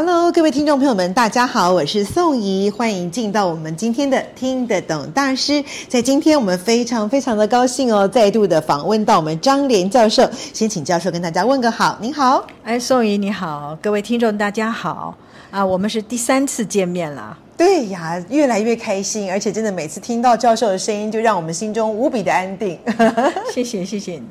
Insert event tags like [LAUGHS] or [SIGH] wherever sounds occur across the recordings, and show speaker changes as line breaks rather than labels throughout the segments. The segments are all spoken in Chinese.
Hello，各位听众朋友们，大家好，我是宋怡，欢迎进到我们今天的听得懂大师。在今天我们非常非常的高兴哦，再度的访问到我们张连教授。先请教授跟大家问个好，您好。
哎，宋怡你好，各位听众大家好啊，我们是第三次见面了。
对呀，越来越开心，而且真的每次听到教授的声音，就让我们心中无比的安定。[LAUGHS]
谢谢，谢谢你，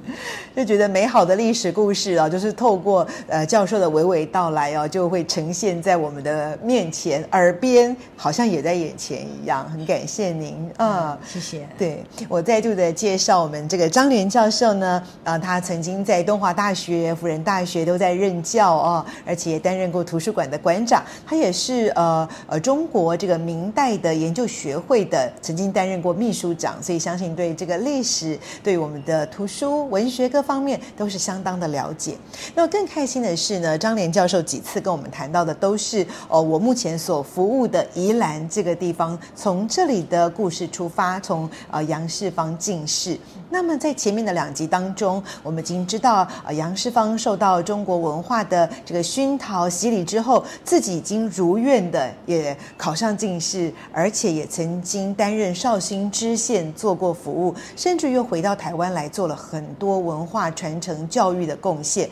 就觉得美好的历史故事啊，就是透过呃教授的娓娓道来哦，就会呈现在我们的面前，耳边好像也在眼前一样。很感谢您啊，
谢谢。
对，我再度的介绍我们这个张连教授呢，啊，他曾经在东华大学、辅仁大学都在任教啊，而且也担任过图书馆的馆长，他也是呃呃中国。这个明代的研究学会的曾经担任过秘书长，所以相信对这个历史、对我们的图书、文学各方面都是相当的了解。那么更开心的是呢，张连教授几次跟我们谈到的都是哦，我目前所服务的宜兰这个地方，从这里的故事出发，从呃杨世芳进士。那么在前面的两集当中，我们已经知道呃杨世芳受到中国文化的这个熏陶洗礼之后，自己已经如愿的也考上。进士，而且也曾经担任绍兴知县做过服务，甚至又回到台湾来做了很多文化传承教育的贡献。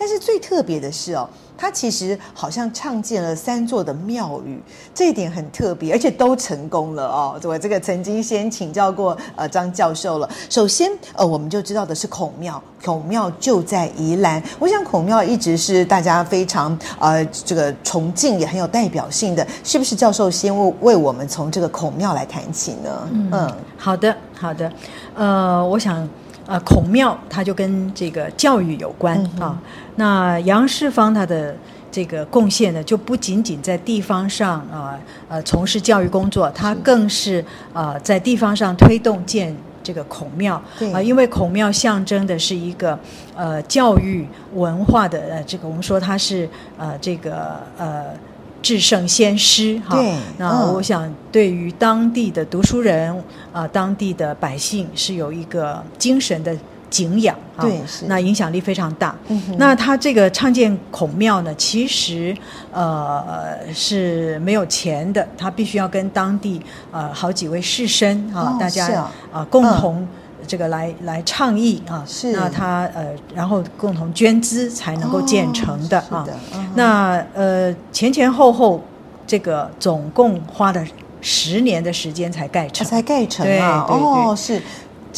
但是最特别的是哦，他其实好像创建了三座的庙宇，这一点很特别，而且都成功了哦。我这个曾经先请教过呃张教授了。首先呃，我们就知道的是孔庙，孔庙就在宜兰。我想孔庙一直是大家非常呃这个崇敬也很有代表性的，是不是？教授先为为我们从这个孔庙来谈起呢？
嗯，嗯好的，好的。呃，我想。呃，孔庙它就跟这个教育有关、嗯、啊。那杨世芳他的这个贡献呢，就不仅仅在地方上啊，呃，从事教育工作，他更是啊、呃，在地方上推动建这个孔庙啊、呃，因为孔庙象征的是一个呃教育文化的呃这个，我们说它是呃这个呃。至圣先师哈，那我想对于当地的读书人啊、呃，当地的百姓是有一个精神的敬仰啊，那影响力非常大。嗯、那他这个创建孔庙呢，其实呃是没有钱的，他必须要跟当地呃好几位士绅啊，哦、大家啊、呃、共同。嗯这个来来倡议啊，是那他呃，然后共同捐资才能够建成的啊。的嗯、那呃前前后后这个总共花了十年的时间才盖成，才盖成啊。对对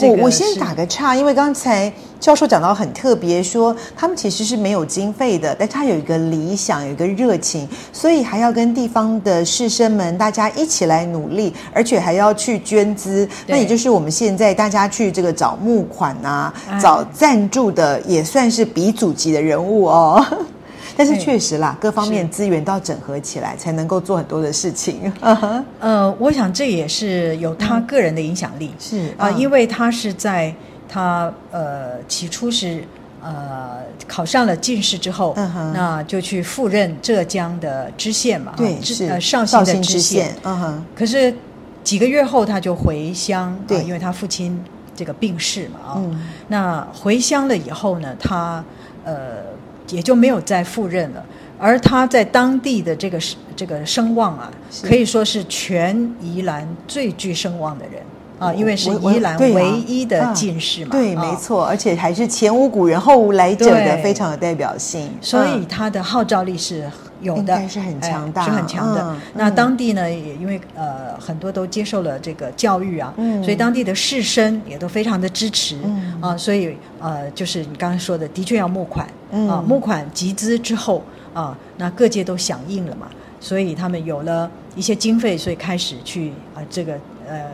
我我先打个岔，因为刚才教授讲到很特别，说他们其实是没有经费的，但他有一个理想，有一个热情，所以还要跟地方的士绅们大家一起来努力，而且还要去捐资。那也就是我们现在大家去这个找募款啊，找赞助的，也算是鼻祖级的人物哦。但是确实啦，各方面资源都要整合起来，才能够做很多的事情。呃，我想这也是有他个人的影响力。是啊，因为他是在他呃起初是呃考上了进士之后，那就去赴任浙江的知县嘛。对，是呃绍兴的知县。嗯哼。可是几个月后他就回乡，对，因为他父亲这个病逝嘛。啊，那回乡了以后呢，他呃。也就没有再赴任了，而他在当地的这个这个声望啊，可以说是全宜兰最具声望的人啊，因为是宜兰唯一的进士嘛，
对，没错，而且还是前无古人后无来者的，非常有代表性，
所以他的号召力是有的，
是很强大，
是很强的。那当地呢，也因为呃很多都接受了这个教育啊，所以当地的士绅也都非常的支持啊，所以呃就是你刚才说的，的确要募款。嗯、啊，募款集资之后啊，那各界都响应了嘛，所以他们有了一些经费，所以开始去啊，这个呃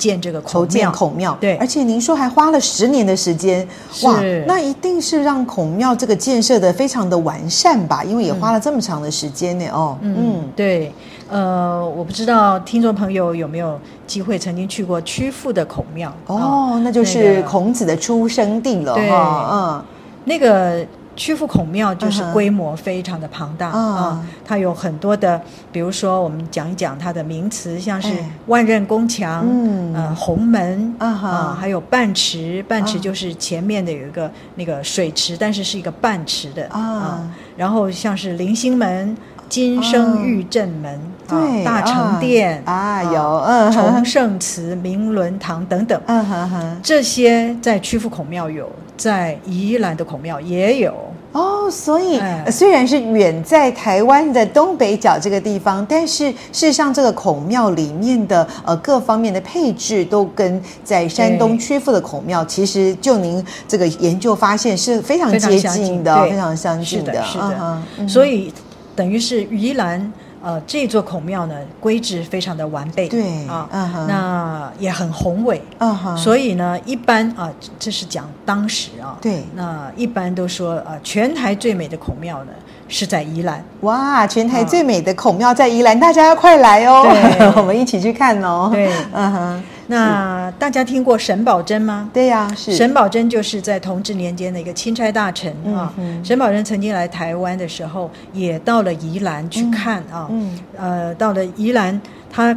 建这个孔庙。
筹建孔庙，
对，
而且您说还花了十年的时间，哇，那一定是让孔庙这个建设的非常的完善吧？因为也花了这么长的时间呢。嗯、哦，
嗯，对，呃，我不知道听众朋友有没有机会曾经去过曲阜的孔庙？
哦，哦那就是孔子的出生地了，
对，
哦、嗯，
那个。曲阜孔庙就是规模非常的庞大啊、uh 它有很多的，比如说我们讲一讲它的名词，像是万仞宫墙，嗯、呃，鸿门啊、uh 还有半池，半池就是前面的有一个那个水池，但是是一个半池的啊、uh 然后像是临星门、金生玉正门，对、uh -huh. 呃，大成殿啊，有、uh -huh. 崇圣祠、明伦堂等等，嗯哼哼，这些在曲阜孔庙有，在宜兰的孔庙也有。
哦，所以、呃、虽然是远在台湾的东北角这个地方，但是事实上这个孔庙里面的呃各方面的配置都跟在山东曲阜的孔庙，其实就您这个研究发现是非常接近的，非常相近的，
是的，是的。Uh -huh, 所以等于是宜兰。呃，这座孔庙呢，规制非常的完备，
对
啊，uh -huh. 那也很宏伟，uh -huh. 所以呢，一般啊，这是讲当时啊，
对，
那一般都说啊，全台最美的孔庙呢是在宜兰，
哇，全台最美的孔庙在宜兰，uh. 大家要快来哦，[LAUGHS] 我们一起去看哦，
对，嗯哼。那大家听过沈葆桢吗？
对呀、啊，是
沈葆桢就是在同治年间的一个钦差大臣、嗯、啊。沈葆桢曾经来台湾的时候，也到了宜兰去看、嗯、啊。嗯，呃，到了宜兰，他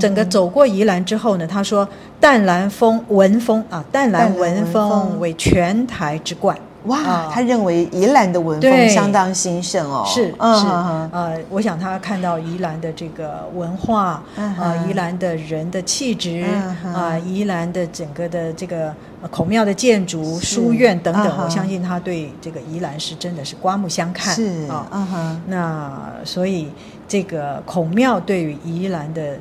整个走过宜兰之后呢，他说淡兰风文风啊，淡兰文风为全台之冠。
哇、呃，他认为宜兰的文风相当兴盛哦，
是、嗯、是。呃，我想他看到宜兰的这个文化啊、宜兰的人的气质啊、宜兰的整个的这个孔庙的建筑、书院等等、嗯，我相信他对这个宜兰是真的是刮目相看。
是啊。那
所以这个孔庙对于宜兰的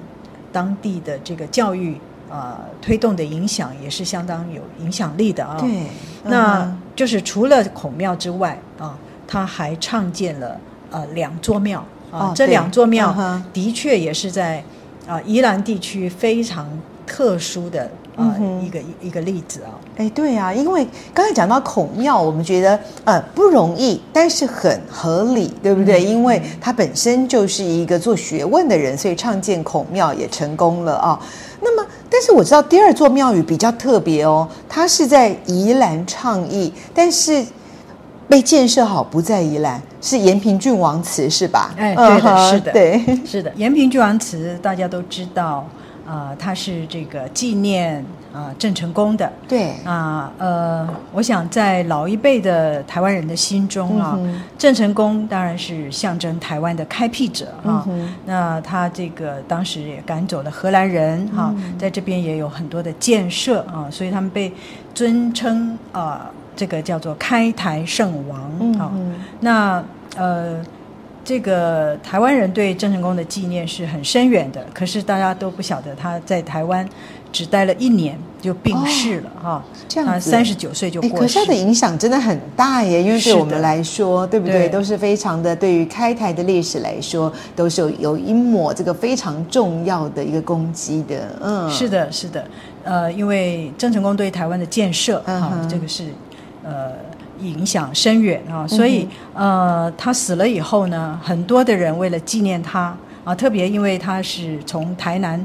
当地的这个教育啊、呃、推动的影响也是相当有影响力的啊。
对。嗯
那就是除了孔庙之外啊，他还创建了呃两座庙啊，这两座庙的确也是在啊宜兰地区非常特殊的啊一个一个例子啊。
哎，对啊，因为刚才讲到孔庙，我们觉得呃不容易，但是很合理，对不对？因为他本身就是一个做学问的人，所以创建孔庙也成功了啊。那么，但是我知道第二座庙宇比较特别哦，它是在宜兰倡议，但是被建设好不在宜兰，是延平郡王祠是吧？
哎，对的，是的，
对，
是的，延平郡王祠大家都知道。啊、呃，他是这个纪念啊郑成功的。
对
啊，呃，我想在老一辈的台湾人的心中啊，郑、嗯、成功当然是象征台湾的开辟者啊、嗯。那他这个当时也赶走了荷兰人哈、嗯，在这边也有很多的建设啊，所以他们被尊称啊，这个叫做开台圣王啊、嗯。那呃。这个台湾人对郑成功的纪念是很深远的，可是大家都不晓得他在台湾只待了一年就病逝了哈、哦。这样子，他三十九岁就过世。
可是他的影响真的很大耶，因为对我们来说，对不对，对？都是非常的，对于开台的历史来说，都是有有一抹这个非常重要的一个攻击的。嗯，
是的，是的。呃，因为郑成功对台湾的建设，哈、嗯，这个是呃。影响深远啊，所以呃，他死了以后呢，很多的人为了纪念他啊，特别因为他是从台南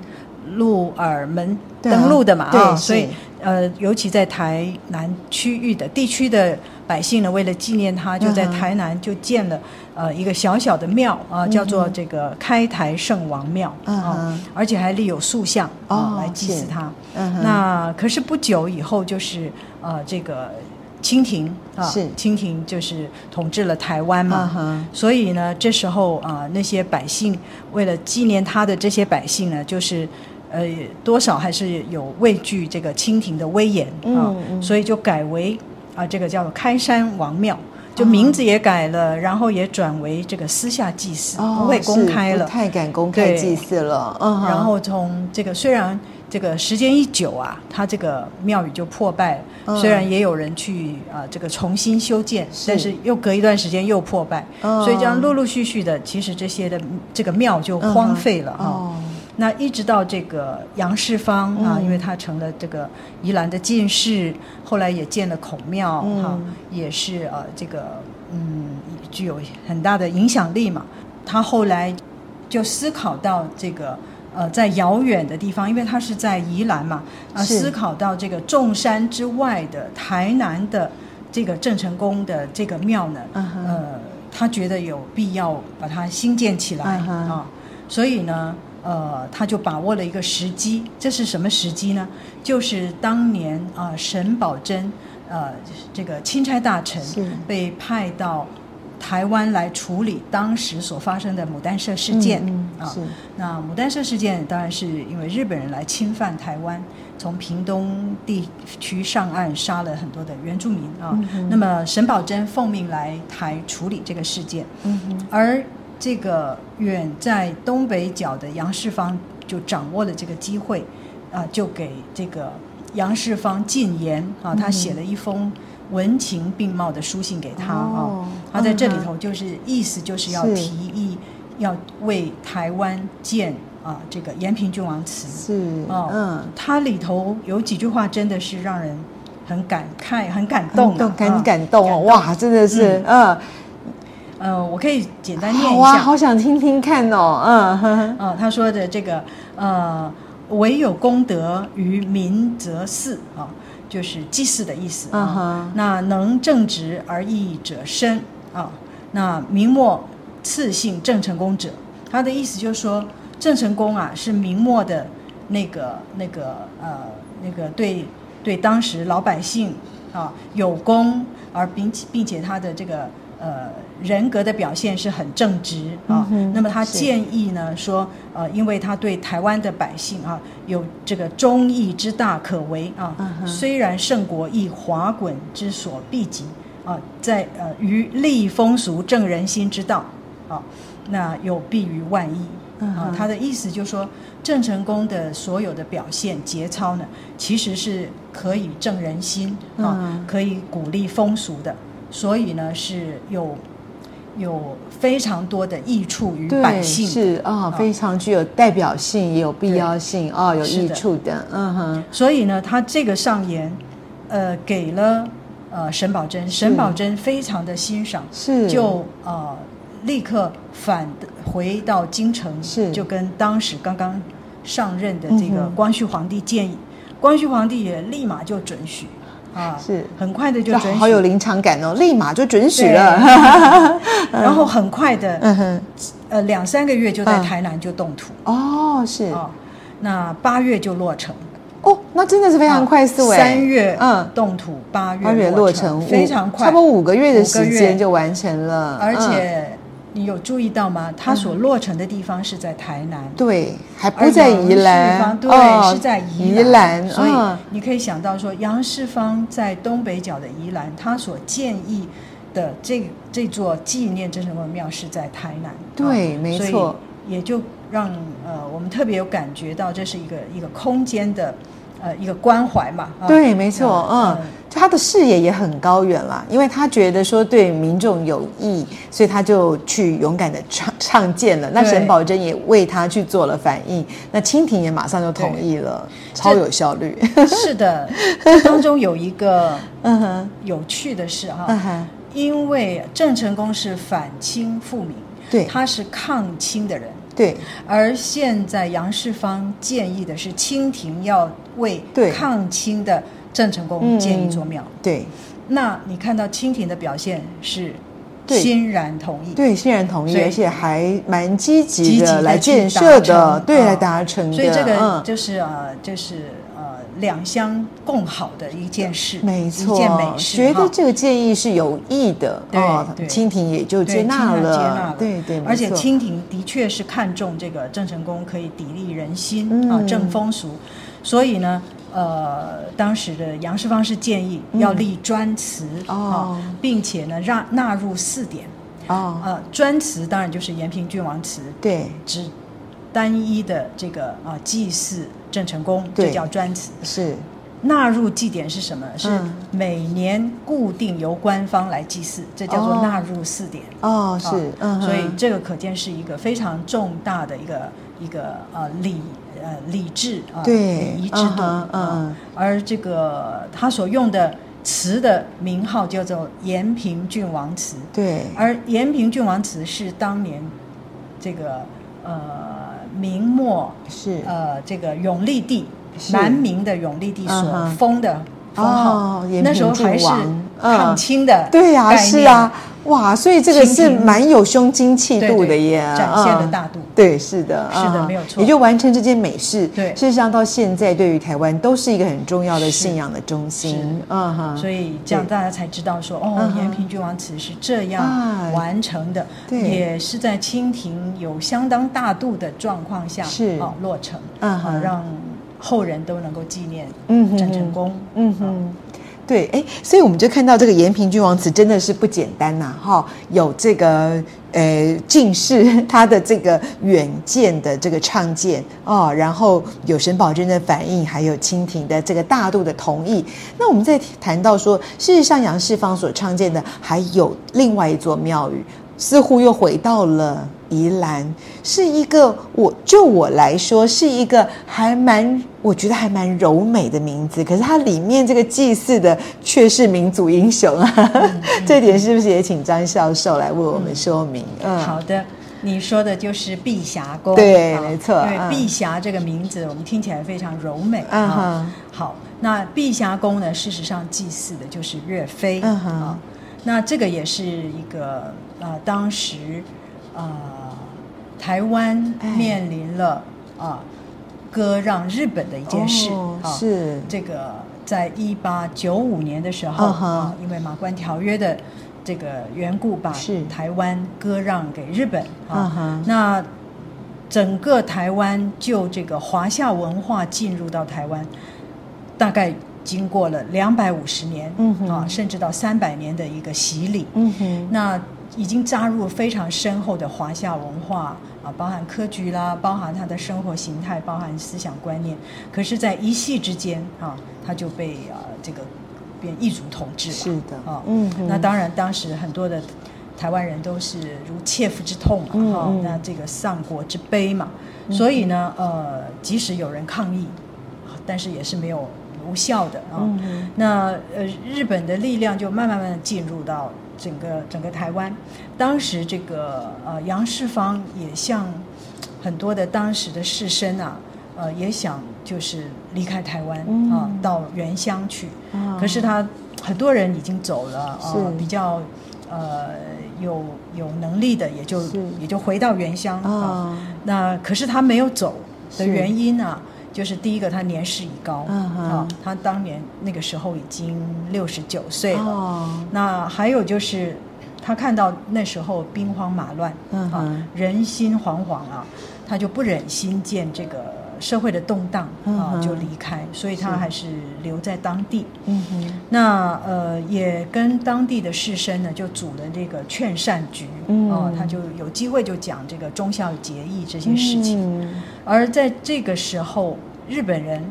鹿耳门登陆的嘛啊，啊，所以呃，尤其在台南区域的地区的百姓呢，为了纪念他，就在台南就建了呃一个小小的庙啊，叫做这个开台圣王庙啊，而且还立有塑像啊来祭祀他。那可是不久以后，就是呃这个。清廷啊，是。清廷就是统治了台湾嘛，所以呢，这时候啊，那些百姓为了纪念他的这些百姓呢，就是呃，多少还是有畏惧这个清廷的威严啊，所以就改为啊，这个叫做开山王庙，就名字也改了，然后也转为这个私下祭祀，不会公开了，
太敢公开祭祀了。嗯，
然后从这个虽然。这个时间一久啊，它这个庙宇就破败。嗯、虽然也有人去啊、呃，这个重新修建，但是又隔一段时间又破败。嗯、所以这样陆陆续续的，其实这些的这个庙就荒废了啊。那一直到这个杨世芳啊，因为他成了这个宜兰的进士，后来也建了孔庙哈，也是呃这个嗯具有很大的影响力嘛。他后来就思考到这个呃在遥远的地方，因为他是在宜兰嘛，啊思考到这个众山之外的台南的这个郑成功的这个庙呢，呃他觉得有必要把它兴建起来啊，所以呢。呃，他就把握了一个时机，这是什么时机呢？就是当年啊、呃，沈葆桢，呃，这个钦差大臣被派到台湾来处理当时所发生的牡丹社事件、嗯嗯、啊。那牡丹社事件当然是因为日本人来侵犯台湾，从屏东地区上岸杀了很多的原住民啊。嗯、那么沈葆桢奉命来台处理这个事件，嗯、而。这个远在东北角的杨世芳就掌握了这个机会，啊，就给这个杨世芳进言啊，他写了一封文情并茂的书信给他啊，他在这里头就是意思就是要提议要为台湾建啊这个延平郡王祠是嗯，他里头有几句话真的是让人很感慨、很感动、
很感动哦，哇，真的是嗯。
呃，我可以简单念一下。
哇，好想听听看哦。嗯哼，
呃，[LAUGHS] 他说的这个，呃，唯有功德于民则祀啊，就是祭祀的意思啊。那能正直而义者生啊，那明末赐姓郑成功者，他的意思就是说，郑成功啊是明末的那个那个呃那个对对当时老百姓啊有功，而并并且他的这个。呃，人格的表现是很正直啊。嗯、那么他建议呢说，呃，因为他对台湾的百姓啊有这个忠义之大可为啊，嗯、虽然圣国亦滑滚之所必及啊，在呃于立风俗正人心之道啊，那有弊于万益啊。嗯、他的意思就是说，郑成功的所有的表现节操呢，其实是可以正人心啊，嗯、可以鼓励风俗的。所以呢，是有有非常多的益处与百姓，
是啊、哦，非常具有代表性，也有必要性啊、哦，有益处的，的嗯哼。
所以呢，他这个上言，呃，给了呃沈葆桢，沈葆桢非常的欣赏，是。就呃立刻返回到京城，是。就跟当时刚刚上任的这个光绪皇帝建议，嗯、光绪皇帝也立马就准许。啊，是。很快的就准许，
好有临场感哦，立马就准许了，[LAUGHS]
然后很快的，嗯哼，呃，两三个月就在台南就动土，
哦，是，哦，
那八月就落成，
哦，那真的是非常快速哎，
三月嗯。动土，八月落成，非常快，
差不多五个月的时间就完成了，
而且。你有注意到吗？它所落成的地方是在台南，
对，还不在宜兰，
对，是在宜兰，所以你可以想到说，杨世芳在东北角的宜兰，他所建议的这这座纪念郑成功庙是在台南，
对，没错，
也就让呃我们特别有感觉到这是一个一个空间的。呃，一个关怀嘛，
对，没错，嗯，就他的视野也很高远了，因为他觉得说对民众有益，所以他就去勇敢的倡倡建了。那沈葆桢也为他去做了反应，那清廷也马上就同意了，超有效率。
是的，这当中有一个 [LAUGHS] 嗯哼有趣的事哈，因为郑成功是反清复明，对，他是抗清的人。
对，
而现在杨世芳建议的是清廷要为抗清的郑成功建一座庙。
对，
那你看到清廷的表现是欣然同意，
对，欣然同意，而且还蛮积极的来建设的，对，来达成的。
所以这个就是呃，就是。两相共好的一件事，
没错，一件美事。觉得这个建议是有益的，哦，清廷也就接纳了，对对。
而且清廷的确是看重这个郑成功可以砥砺人心啊，正风俗，所以呢，呃，当时的杨世芳是建议要立专祠啊，并且呢让纳入四典啊，呃，专祠当然就是延平郡王祠，
对，
只单一的这个啊祭祀。郑成功，这叫专祠。
是，
纳入祭典是什么？是每年固定由官方来祭祀，这叫做纳入四典。
哦，是，嗯，
所以这个可见是一个非常重大的一个一个呃礼呃礼制啊，
对，
礼仪制度。嗯，而这个他所用的词的名号叫做延平郡王祠。
对，
而延平郡王祠是当年这个呃明末
是
呃这个永历帝。南明的永历帝所封的封号，
哦、
那时候还是抗清的、
嗯，对呀、啊，是啊，哇，所以这个是蛮有胸襟气度的耶，
对对展现的大度，
对，是的，
是的，没有错，
也就完成这件美事。
对，
事实上到现在，对于台湾都是一个很重要的信仰的中心，嗯哼，
所以这样大家才知道说，哦，延平郡王祠是这样完成的，对，也是在清廷有相当大度的状况下是。哦落成，嗯哼，让。后人都能够纪念郑成功。
嗯哼，对，哎，所以我们就看到这个延平郡王祠真的是不简单呐，哈，有这个呃进士 [LAUGHS] 他的这个远见的这个倡建哦，然后有沈葆桢的反应，还有清廷的这个大度的同意。那我们在谈到说，事实上杨世芳所创建的还有另外一座庙宇，似乎又回到了。宜兰是一个，我就我来说是一个还蛮，我觉得还蛮柔美的名字。可是它里面这个祭祀的却是民族英雄啊，这点是不是也请张教授来为我们说明？
嗯，好的，你说的就是碧霞宫，
对，没错。
因为碧霞这个名字，我们听起来非常柔美。啊，好，那碧霞宫呢，事实上祭祀的就是岳飞。嗯哼，那这个也是一个呃，当时呃。台湾面临了啊割让日本的一件事，
哦、是
这个在一八九五年的时候啊，因为马关条约的这个缘故，把台湾割让给日本啊。那整个台湾就这个华夏文化进入到台湾，大概经过了两百五十年啊，甚至到三百年的一个洗礼。那已经扎入非常深厚的华夏文化。啊，包含科举啦，包含他的生活形态，包含思想观念。可是，在一夕之间啊，他就被啊这个变异族统治了。
是的，
啊，嗯，那当然，当时很多的台湾人都是如切肤之痛嘛，哈、嗯嗯，那这个丧国之悲嘛。嗯、所以呢，呃，即使有人抗议，但是也是没有无效的啊。嗯、那呃，日本的力量就慢慢慢慢进入到。整个整个台湾，当时这个呃杨世芳也像很多的当时的士绅啊，呃也想就是离开台湾啊，到原乡去。可是他很多人已经走了啊，比较呃有有能力的也就也就回到原乡啊。那可是他没有走的原因啊。就是第一个，他年事已高，啊、哦，他当年那个时候已经六十九岁了。哦、那还有就是，他看到那时候兵荒马乱，啊、哦，人心惶惶啊，他就不忍心见这个。社会的动荡啊，就离开，所以他还是留在当地。嗯哼，那呃，也跟当地的士绅呢，就组了这个劝善局。嗯，哦，他就有机会就讲这个忠孝节义这些事情。嗯，而在这个时候，日本人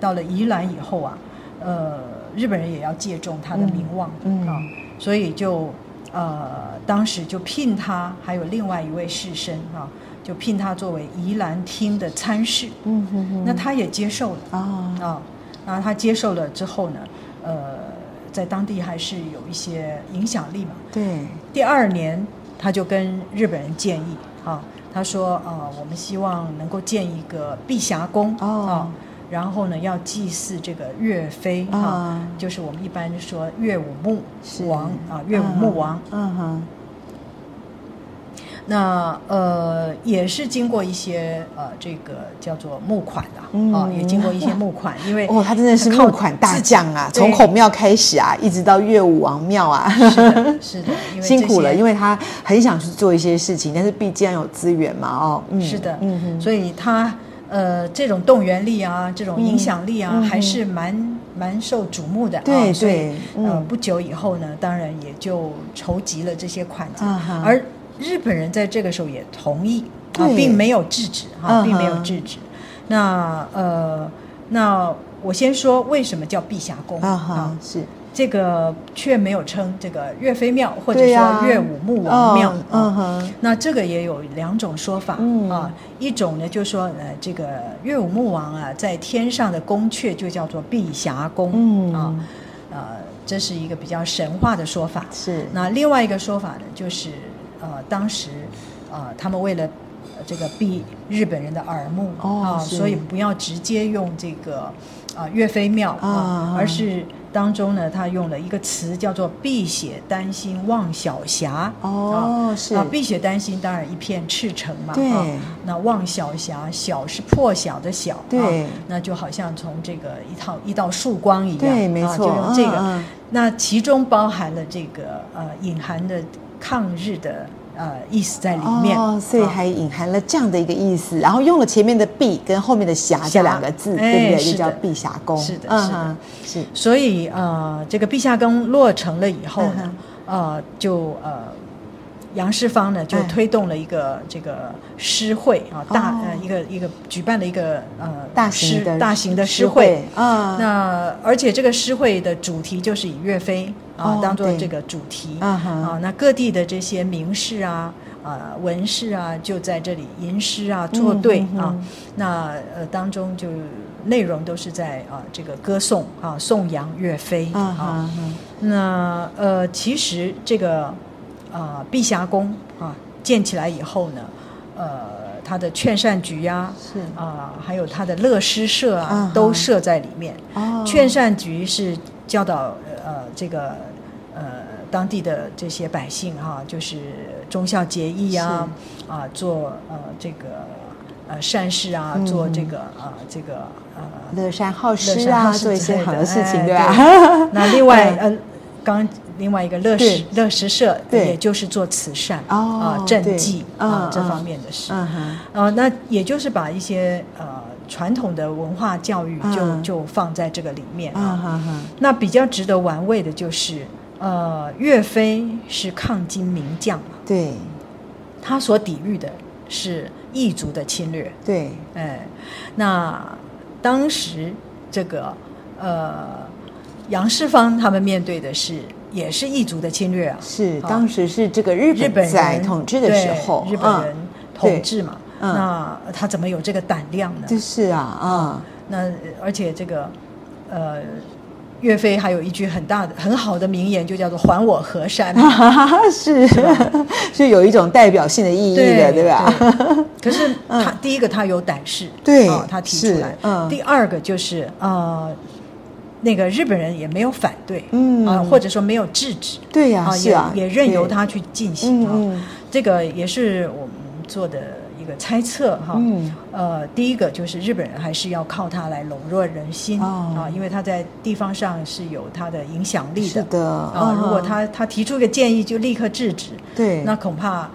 到了宜兰以后啊，呃，日本人也要借重他的名望。嗯，啊，所以就呃，当时就聘他，还有另外一位士绅啊。就聘他作为宜兰厅的参事，嗯哼哼，那他也接受了。啊啊，那他接受了之后呢，呃，在当地还是有一些影响力嘛。
对，
第二年他就跟日本人建议啊，他说啊，我们希望能够建一个碧霞宫啊，然后呢要祭祀这个岳飞啊，就是我们一般说岳武穆王啊，岳武穆王，嗯哼。那呃也是经过一些呃这个叫做募款的啊，嗯哦、也经过一些募款，因为 [LAUGHS]
哦他真的是募款大将啊，从孔庙开始啊，一直到岳武王庙啊，[LAUGHS]
是的，是的，
辛苦了，因为他很想去做一些事情，但是毕竟有资源嘛，哦，
嗯、是的，嗯哼，所以他呃这种动员力啊，这种影响力啊，嗯、还是蛮蛮受瞩目的，对，
对
呃不久以后呢，当然也就筹集了这些款子，嗯、而。日本人在这个时候也同意啊，并没有制止哈，并没有制止。那呃，那我先说为什么叫碧霞宫
啊哈是。
这个却没有称这个岳飞庙，或者说岳武穆王庙。嗯、啊、那这个也有两种说法、嗯、啊。一种呢，就是说呃，这个岳武穆王啊，在天上的宫阙就叫做碧霞宫。嗯啊，呃，这是一个比较神话的说法。是。那另外一个说法呢，就是呃，当时呃，他们为了这个避日本人的耳目、哦、啊，所以不要直接用这个啊岳飞庙啊，啊，而是。当中呢，他用了一个词叫做“碧血丹心望小霞”。哦，是啊，碧血丹心当然一片赤诚嘛。对。啊、那望小霞，小是破晓的晓。对、啊。那就好像从这个一套一道曙光一样。对，没错。啊、就用这个、嗯，那其中包含了这个呃隐含的抗日的。呃，意思在里面，
哦，所以还隐含了这样的一个意思，哦、然后用了前面的“碧”跟后面的“霞”这两个字，对不对？就叫碧霞宫。
是的，是的，嗯、是。所以呃，这个碧霞宫落成了以后呢，嗯、呃，就呃，杨世芳呢就推动了一个这个诗会啊，大呃一个一个举办了一个呃
大型的
大型的诗会啊。那而且这个诗会的主题就是以岳飞。啊，当做这个主题、哦、啊，那各地的这些名士啊、啊文士啊，就在这里吟诗啊、作对、嗯、啊。那呃，当中就内容都是在啊，这个歌颂啊，颂扬岳飞啊。啊那呃，其实这个啊，碧霞宫啊建起来以后呢，呃，他的劝善局呀、啊，是啊，还有他的乐施社啊，啊都设在里面。哦，劝善局是教导。呃，这个呃，当地的这些百姓哈、啊，就是忠孝节义啊，啊，做呃这个呃善事啊，嗯、做这个啊这个呃
乐善好施啊，做一些好的事情，对吧？
那另外 [LAUGHS] 呃，刚另外一个乐食乐食社，对，也就是做慈善啊、赈济啊这方面的事。嗯哼，呃，那也就是把一些呃。传统的文化教育就、嗯、就放在这个里面啊。那比较值得玩味的就是，呃，岳飞是抗金名将，对，他所抵御的是异族的侵略。对，哎，那当时这个呃杨世芳他们面对的是也是异族的侵略啊。是，当时是这个日本在统治的时候，日本人统治嘛。嗯嗯、那他怎么有这个胆量呢？就是啊，啊、嗯，那而且这个，呃，岳飞还有一句很大的、很好的名言，就叫做“还我河山”，[LAUGHS] 是 [LAUGHS] 是，是有一种代表性的意义的，对，对吧？对，可是 [LAUGHS] 他、嗯、第一个，他有胆识，对、哦，他提出来。嗯。第二个就是呃，那个日本人也没有反对，嗯啊、呃，或者说没有制止，对呀、啊，啊，也也任由他去进行啊、嗯。这个也是我们做的。一个猜测哈，嗯，呃，第一个就是日本人还是要靠他来笼络人心、哦、啊，因为他在地方上是有他的影响力的。是的啊、哦，如果他他提出一个建议就立刻制止，对，那恐怕、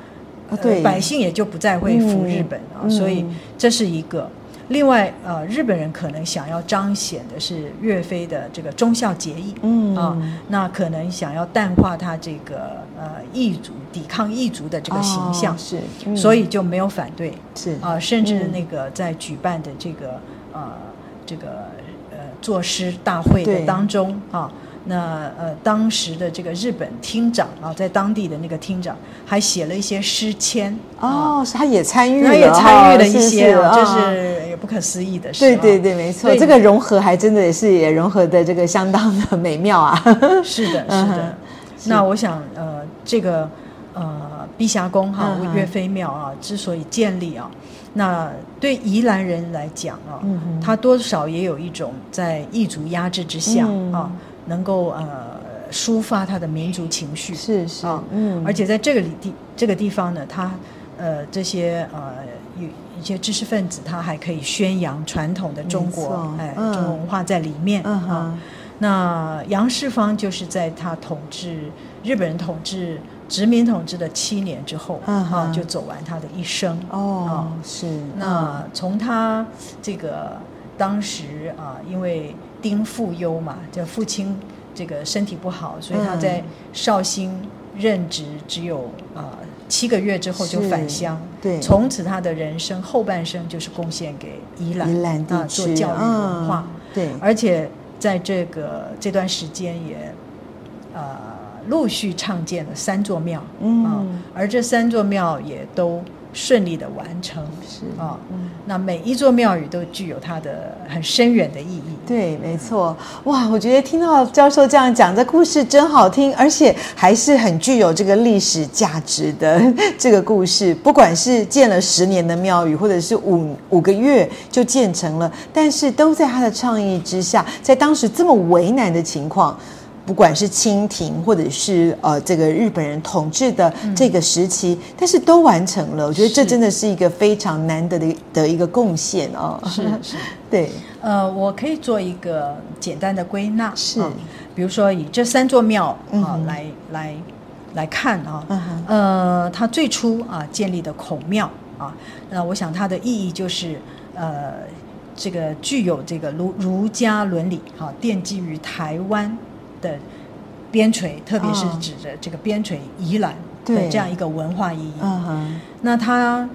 呃、对百姓也就不再会服日本啊、嗯，所以这是一个。另外，呃，日本人可能想要彰显的是岳飞的这个忠孝节义，嗯。啊，那可能想要淡化他这个呃异族抵抗异族的这个形象，哦、是、嗯，所以就没有反对，是啊、呃，甚至那个在举办的这个呃这个呃作诗大会的当中啊。那呃，当时的这个日本厅长啊，在当地的那个厅长还写了一些诗签哦，是他也参与了，他也参与了一些，就是也不可思议的事。对对对，没错，这个融合还真的也是也融合的这个相当的美妙啊。[LAUGHS] 是的，是的。嗯、那我想呃，这个呃碧霞宫哈、嗯、岳飞庙啊，之所以建立啊，那对宜兰人来讲啊，嗯，他多少也有一种在异族压制之下、嗯、啊。能够呃抒发他的民族情绪是是啊，嗯，而且在这个里地这个地方呢，他呃这些呃有一些知识分子，他还可以宣扬传统的中国哎、嗯、中国文化在里面、嗯、啊。那杨世芳就是在他统治日本人统治殖民统治的七年之后、嗯、啊，就走完他的一生哦、啊，是。那从他这个当时啊，因为。丁父忧嘛，就父亲这个身体不好，所以他在绍兴任职只有啊、呃、七个月之后就返乡。对，从此他的人生后半生就是贡献给宜兰，宜兰做教育文化。嗯
对，
而且在这个这段时间也呃陆续创建了三座庙，嗯、呃，而这三座庙也都。顺利的完成是啊，嗯，那每一座庙宇都具有它的很深远的意义。
对，没错。哇，我觉得听到教授这样讲，这故事真好听，而且还是很具有这个历史价值的这个故事。不管是建了十年的庙宇，或者是五五个月就建成了，但是都在他的倡议之下，在当时这么为难的情况。不管是清廷，或者是呃这个日本人统治的这个时期，嗯、但是都完成了。我觉得这真的是一个非常难得的的一个贡献哦。
是是，[LAUGHS]
对。
呃，我可以做一个简单的归纳，
是，
呃、比如说以这三座庙啊、来来来看啊，嗯、呃，它最初啊建立的孔庙啊，那我想它的意义就是呃这个具有这个儒儒家伦理啊，奠基于台湾。的边陲，特别是指着这个边陲宜兰的这样一个文化意义。
Uh-huh.
那他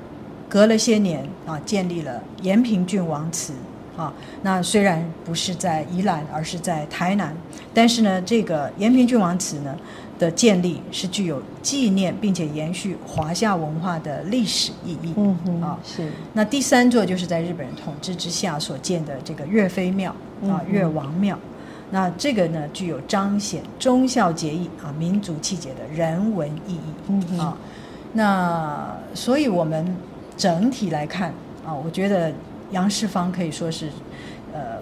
隔了些年啊，建立了延平郡王祠啊。那虽然不是在宜兰，而是在台南，但是呢，这个延平郡王祠呢的建立是具有纪念并且延续华夏文化的历史意义。
嗯哼
啊，
是。
那第三座就是在日本人统治之下所建的这个岳飞庙啊，岳王庙。那这个呢，具有彰显忠孝节义啊、民族气节的人文意义，
嗯
啊，那所以我们整体来看啊，我觉得杨世芳可以说是，呃，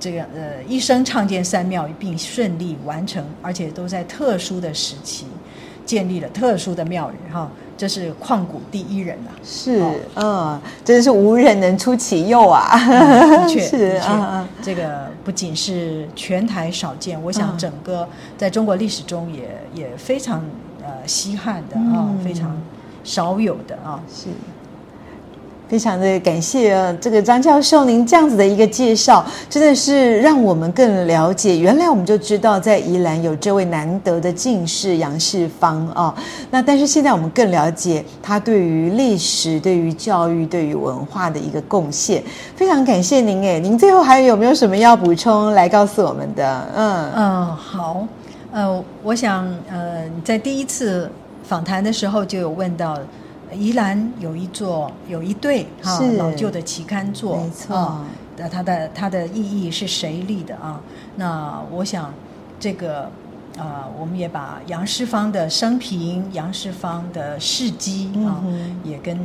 这个呃一生创建三庙并顺利完成，而且都在特殊的时期建立了特殊的庙宇哈。啊这是旷古第一人、啊，
是，嗯、哦，真的是无人能出其右啊，
嗯、的确，[LAUGHS]
是
的确，啊、这个不仅是全台少见，我想整个在中国历史中也也非常呃稀罕的啊、嗯，非常少有的啊，
是。非常的感谢这个张教授您这样子的一个介绍，真的是让我们更了解，原来我们就知道在宜兰有这位难得的进士杨世芳啊。那但是现在我们更了解他对于历史、对于教育、对于文化的一个贡献。非常感谢您诶，您最后还有没有什么要补充来告诉我们的？嗯
嗯，好，呃，我想呃在第一次访谈的时候就有问到。宜兰有一座，有一对哈老旧的期刊座，
没错。
那、哦、它的它的意义是谁立的啊？那我想，这个啊、呃，我们也把杨世芳的生平、杨世芳的事迹啊、嗯，也跟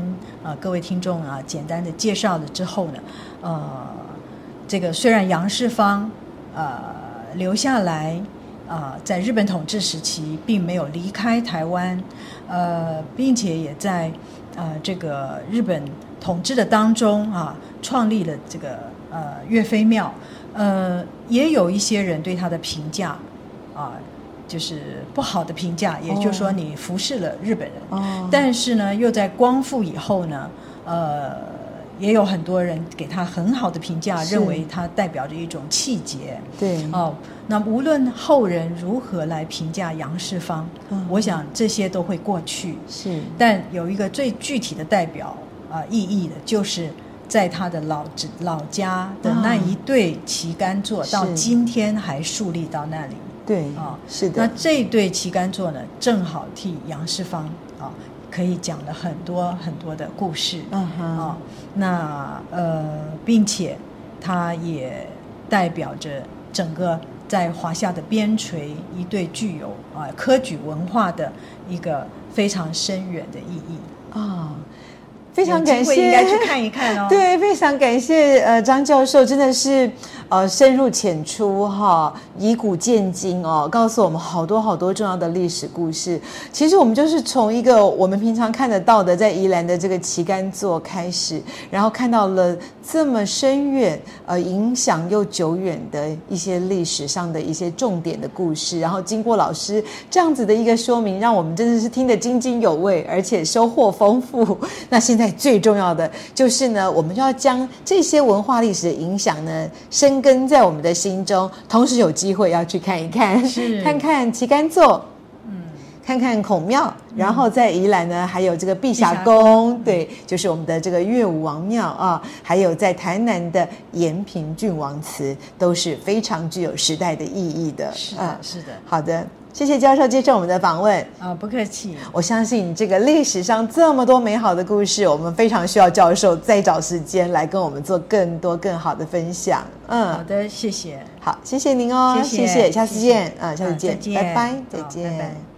啊、呃、各位听众啊简单的介绍了之后呢，呃，这个虽然杨世芳呃留下来。啊、呃，在日本统治时期，并没有离开台湾，呃，并且也在呃这个日本统治的当中啊，创立了这个呃岳飞庙，呃，也有一些人对他的评价啊，就是不好的评价，也就是说你服侍了日本人，哦、但是呢，又在光复以后呢，呃。也有很多人给他很好的评价，认为他代表着一种气节。
对
哦，那无论后人如何来评价杨世芳，嗯，我想这些都会过去。
是，
但有一个最具体的代表啊、呃、意义的，就是在他的老老家的那一对旗杆座，到今天还树立到那里。
对
啊、哦，
是的。
那这对旗杆座呢，正好替杨世芳啊。哦可以讲了很多很多的故事，
嗯哼，
哦，那呃，并且它也代表着整个在华夏的边陲一对具有啊、呃、科举文化的一个非常深远的意义
啊。哦非常感谢，
应该去看一看哦。[LAUGHS]
对，非常感谢呃张教授，真的是呃深入浅出哈，以古鉴今哦，告诉我们好多好多重要的历史故事。其实我们就是从一个我们平常看得到的在宜兰的这个旗杆座开始，然后看到了这么深远呃影响又久远的一些历史上的一些重点的故事，然后经过老师这样子的一个说明，让我们真的是听得津津有味，而且收获丰富。那现在。最重要的就是呢，我们就要将这些文化历史的影响呢，深根在我们的心中，同时有机会要去看一看，
是 [LAUGHS]
看看旗杆座，
嗯，
看看孔庙，然后在宜兰呢，还有这个碧霞宫，对，就是我们的这个岳武王庙啊，还有在台南的延平郡王祠，都是非常具有时代的意义的。
是的，是的。
好的，谢谢教授接受我们的访问。
啊，不客气。
我相信这个历史上这么多美好的故事，我们非常需要教授再找时间来跟我们做更多更好的分享。嗯，
好的，谢谢。
好，谢谢您哦，谢谢，谢谢，下次见。嗯，下次见，
再见，
拜拜，再见。